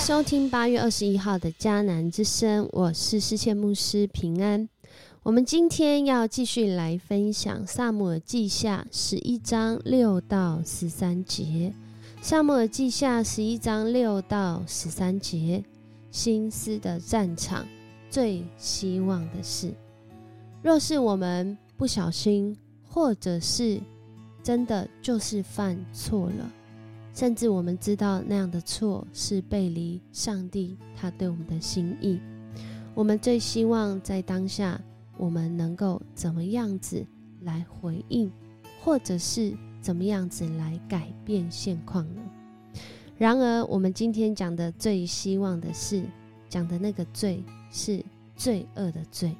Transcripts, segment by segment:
收听八月二十一号的迦南之声，我是世界牧师平安。我们今天要继续来分享《萨姆尔记下》十一章六到十三节，《萨姆尔记下》十一章六到十三节，心思的战场，最希望的是，若是我们不小心，或者是真的就是犯错了，甚至我们知道那样的错是背离上帝他对我们的心意，我们最希望在当下。我们能够怎么样子来回应，或者是怎么样子来改变现况呢？然而，我们今天讲的最希望的是，讲的那个罪是罪恶的罪，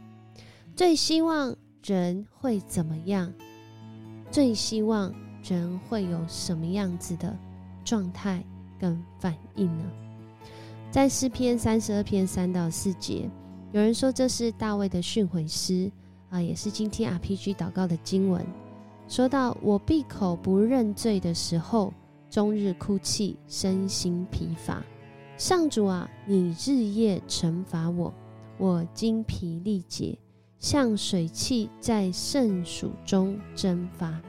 最希望人会怎么样？最希望人会有什么样子的状态跟反应呢？在诗篇三十二篇三到四节。有人说这是大卫的训诲诗啊，也是今天 RPG 祷告的经文。说到我闭口不认罪的时候，终日哭泣，身心疲乏。上主啊，你日夜惩罚我，我精疲力竭，像水汽在圣暑中蒸发，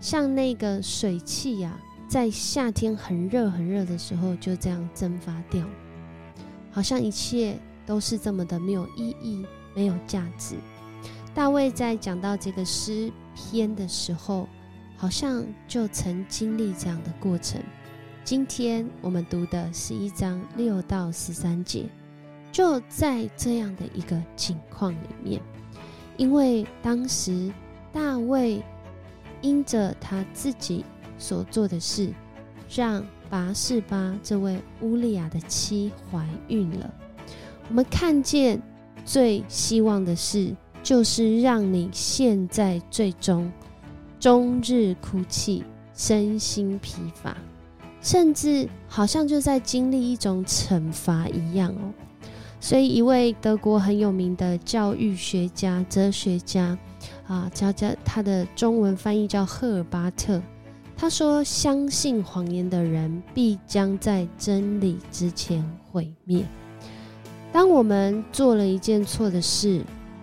像那个水汽呀，在夏天很热很热的时候就这样蒸发掉，好像一切。都是这么的没有意义、没有价值。大卫在讲到这个诗篇的时候，好像就曾经历这样的过程。今天我们读的是一章六到十三节，就在这样的一个情况里面，因为当时大卫因着他自己所做的事，让拔士巴这位乌利亚的妻怀孕了。我们看见最希望的事，就是让你现在最终终日哭泣，身心疲乏，甚至好像就在经历一种惩罚一样哦。所以，一位德国很有名的教育学家、哲学家啊，叫叫他的中文翻译叫赫尔巴特，他说：“相信谎言的人，必将在真理之前毁灭。”当我们做了一件错的事，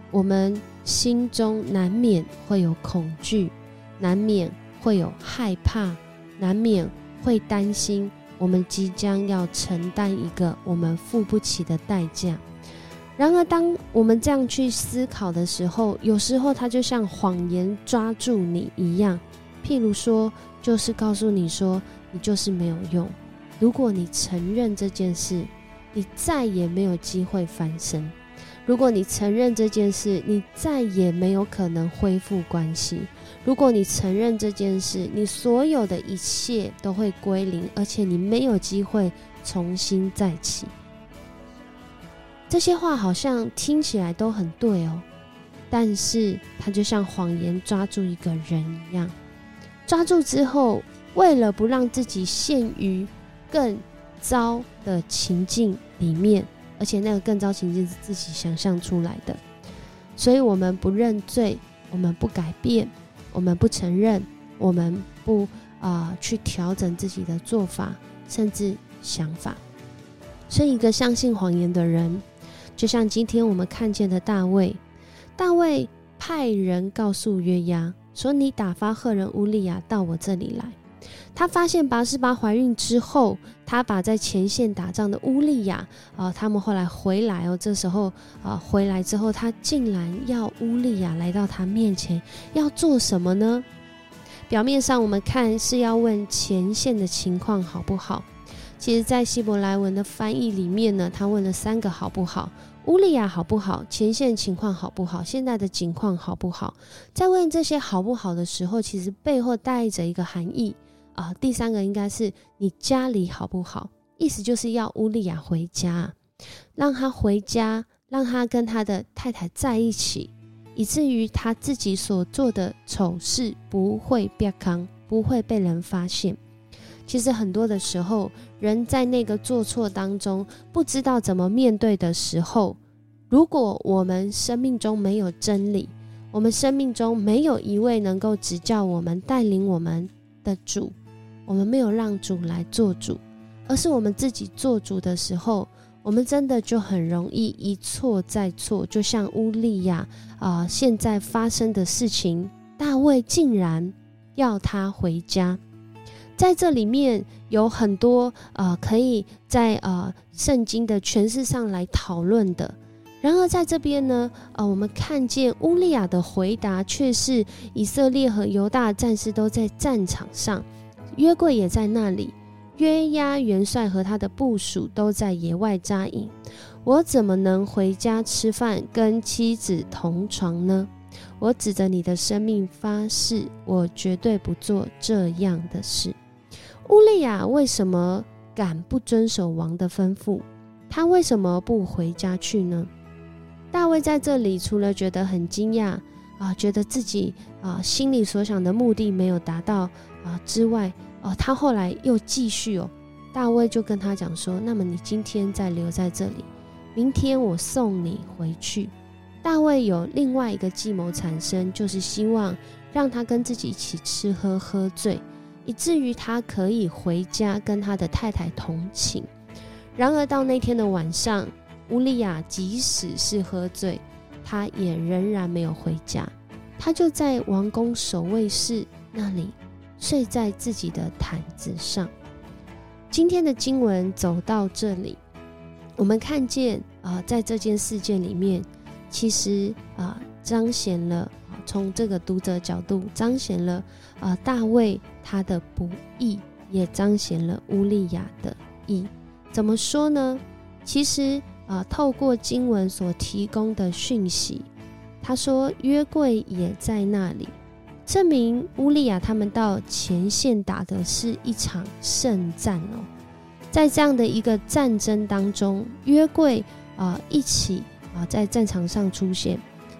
我们心中难免会有恐惧，难免会有害怕，难免会担心我们即将要承担一个我们付不起的代价。然而，当我们这样去思考的时候，有时候它就像谎言抓住你一样。譬如说，就是告诉你说，你就是没有用。如果你承认这件事，你再也没有机会翻身。如果你承认这件事，你再也没有可能恢复关系。如果你承认这件事，你所有的一切都会归零，而且你没有机会重新再起。这些话好像听起来都很对哦，但是它就像谎言抓住一个人一样，抓住之后，为了不让自己陷于更。糟的情境里面，而且那个更糟情境是自己想象出来的，所以我们不认罪，我们不改变，我们不承认，我们不啊去调整自己的做法，甚至想法。所以，一个相信谎言的人，就像今天我们看见的大卫，大卫派人告诉约押说：“你打发赫人乌利亚到我这里来。”他发现拔示巴怀孕之后，他把在前线打仗的乌利亚啊，他们后来回来哦，这时候啊回来之后，他竟然要乌利亚来到他面前，要做什么呢？表面上我们看是要问前线的情况好不好，其实，在希伯来文的翻译里面呢，他问了三个好不好：乌利亚好不好？前线情况好不好？现在的情况好不好？在问这些好不好的时候，其实背后带着一个含义。啊，第三个应该是你家里好不好？意思就是要乌利亚回家，让他回家，让他跟他的太太在一起，以至于他自己所做的丑事不会被康，不会被人发现。其实很多的时候，人在那个做错当中，不知道怎么面对的时候，如果我们生命中没有真理，我们生命中没有一位能够指教我们、带领我们的主。我们没有让主来做主，而是我们自己做主的时候，我们真的就很容易一错再错。就像乌利亚啊，现在发生的事情，大卫竟然要他回家。在这里面有很多呃，可以在呃圣经的诠释上来讨论的。然而在这边呢，呃，我们看见乌利亚的回答却是以色列和犹大战士都在战场上，约柜也在那里，约押元帅和他的部属都在野外扎营。我怎么能回家吃饭，跟妻子同床呢？我指着你的生命发誓，我绝对不做这样的事。乌利亚为什么敢不遵守王的吩咐？他为什么不回家去呢？大卫在这里除了觉得很惊讶啊，觉得自己啊心里所想的目的没有达到啊之外，哦，他后来又继续哦，大卫就跟他讲说：“那么你今天再留在这里，明天我送你回去。”大卫有另外一个计谋产生，就是希望让他跟自己一起吃喝喝醉，以至于他可以回家跟他的太太同寝。然而到那天的晚上。乌利亚即使是喝醉，他也仍然没有回家，他就在王宫守卫室那里睡在自己的毯子上。今天的经文走到这里，我们看见啊，在这件事件里面，其实啊，彰显了从这个读者角度彰显了啊，大卫他的不义，也彰显了乌利亚的义。怎么说呢？其实。啊，透过经文所提供的讯息，他说约柜也在那里，证明乌利亚他们到前线打的是一场胜战哦。在这样的一个战争当中，约柜啊一起啊在战场上出现，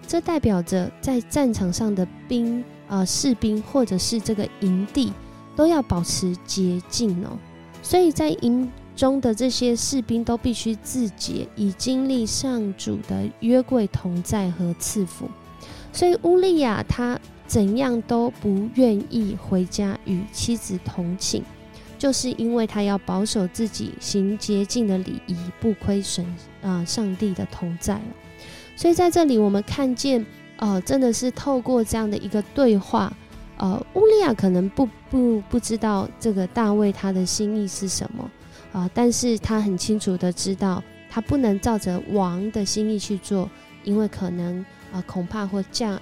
这代表着在战场上的兵啊士兵或者是这个营地都要保持洁净哦，所以在营。中的这些士兵都必须自洁，以经历上主的约柜同在和赐福。所以乌利亚他怎样都不愿意回家与妻子同寝，就是因为他要保守自己行洁净的礼仪，不亏损啊上帝的同在所以在这里我们看见，呃，真的是透过这样的一个对话，呃，乌利亚可能不不不知道这个大卫他的心意是什么。啊！但是他很清楚的知道，他不能照着王的心意去做，因为可能啊，恐怕会降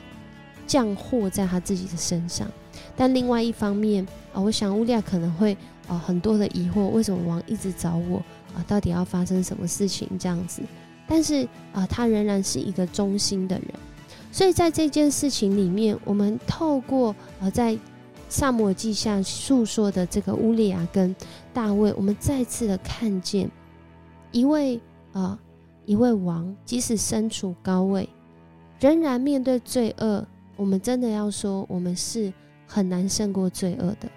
降祸在他自己的身上。但另外一方面啊，我想乌利亚可能会啊很多的疑惑：为什么王一直找我啊？到底要发生什么事情这样子？但是啊，他仍然是一个忠心的人。所以在这件事情里面，我们透过呃在。萨摩记下诉说的这个乌利亚跟大卫，我们再次的看见一位啊一位王，即使身处高位，仍然面对罪恶。我们真的要说，我们是很难胜过罪恶的。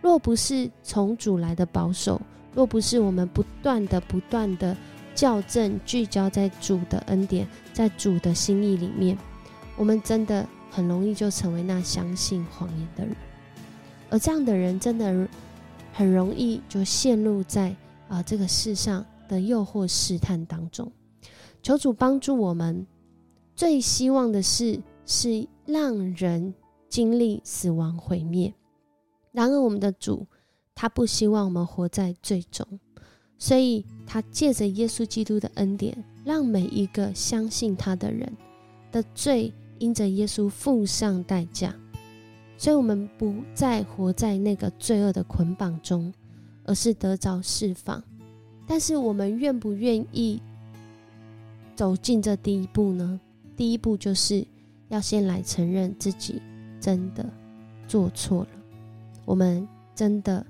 若不是从主来的保守，若不是我们不断的不断的校正聚焦在主的恩典，在主的心意里面，我们真的很容易就成为那相信谎言的人。而这样的人真的很容易就陷入在啊这个世上的诱惑试探当中。求主帮助我们，最希望的是是让人经历死亡毁灭。然而我们的主他不希望我们活在最终，所以他借着耶稣基督的恩典，让每一个相信他的人的罪因着耶稣付上代价。所以，我们不再活在那个罪恶的捆绑中，而是得着释放。但是，我们愿不愿意走进这第一步呢？第一步就是要先来承认自己真的做错了，我们真的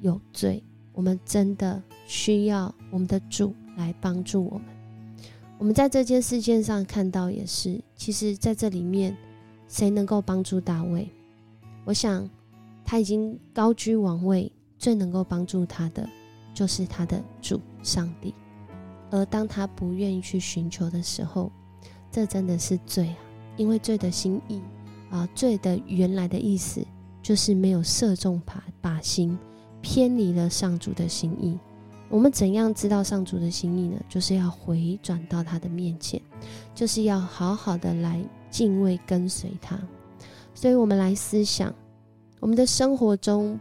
有罪，我们真的需要我们的主来帮助我们。我们在这件事件上看到，也是，其实在这里面，谁能够帮助大卫？我想，他已经高居王位，最能够帮助他的就是他的主上帝。而当他不愿意去寻求的时候，这真的是罪啊！因为罪的心意啊，罪的原来的意思就是没有射中靶靶心，偏离了上主的心意。我们怎样知道上主的心意呢？就是要回转到他的面前，就是要好好的来敬畏跟随他。所以，我们来思想，我们的生活中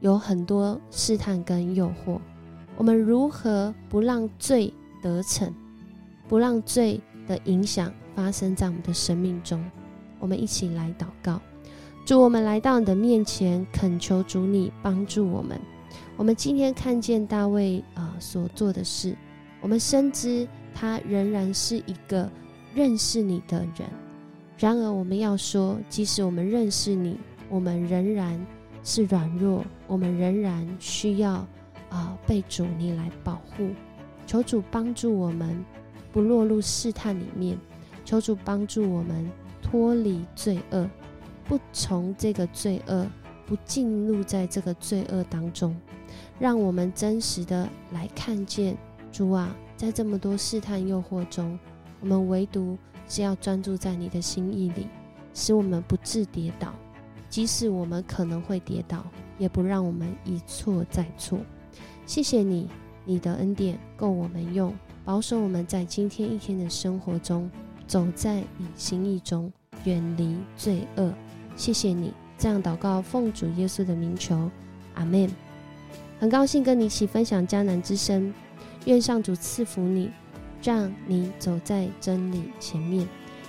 有很多试探跟诱惑，我们如何不让罪得逞，不让罪的影响发生在我们的生命中？我们一起来祷告，主，我们来到你的面前，恳求主你帮助我们。我们今天看见大卫啊所做的事，我们深知他仍然是一个认识你的人。然而，我们要说，即使我们认识你，我们仍然是软弱，我们仍然需要啊被主你来保护。求主帮助我们不落入试探里面，求主帮助我们脱离罪恶，不从这个罪恶，不进入在这个罪恶当中。让我们真实的来看见主啊，在这么多试探诱惑中，我们唯独是要专注在你的心意里，使我们不致跌倒。即使我们可能会跌倒，也不让我们一错再错。谢谢你，你的恩典够我们用，保守我们在今天一天的生活中，走在你心意中，远离罪恶。谢谢你，这样祷告，奉主耶稣的名求，阿门。很高兴跟你一起分享迦南之声，愿上主赐福你，让你走在真理前面，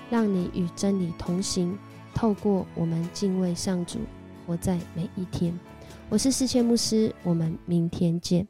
让你与真理同行。透过我们敬畏上主，活在每一天。我是世谦牧师，我们明天见。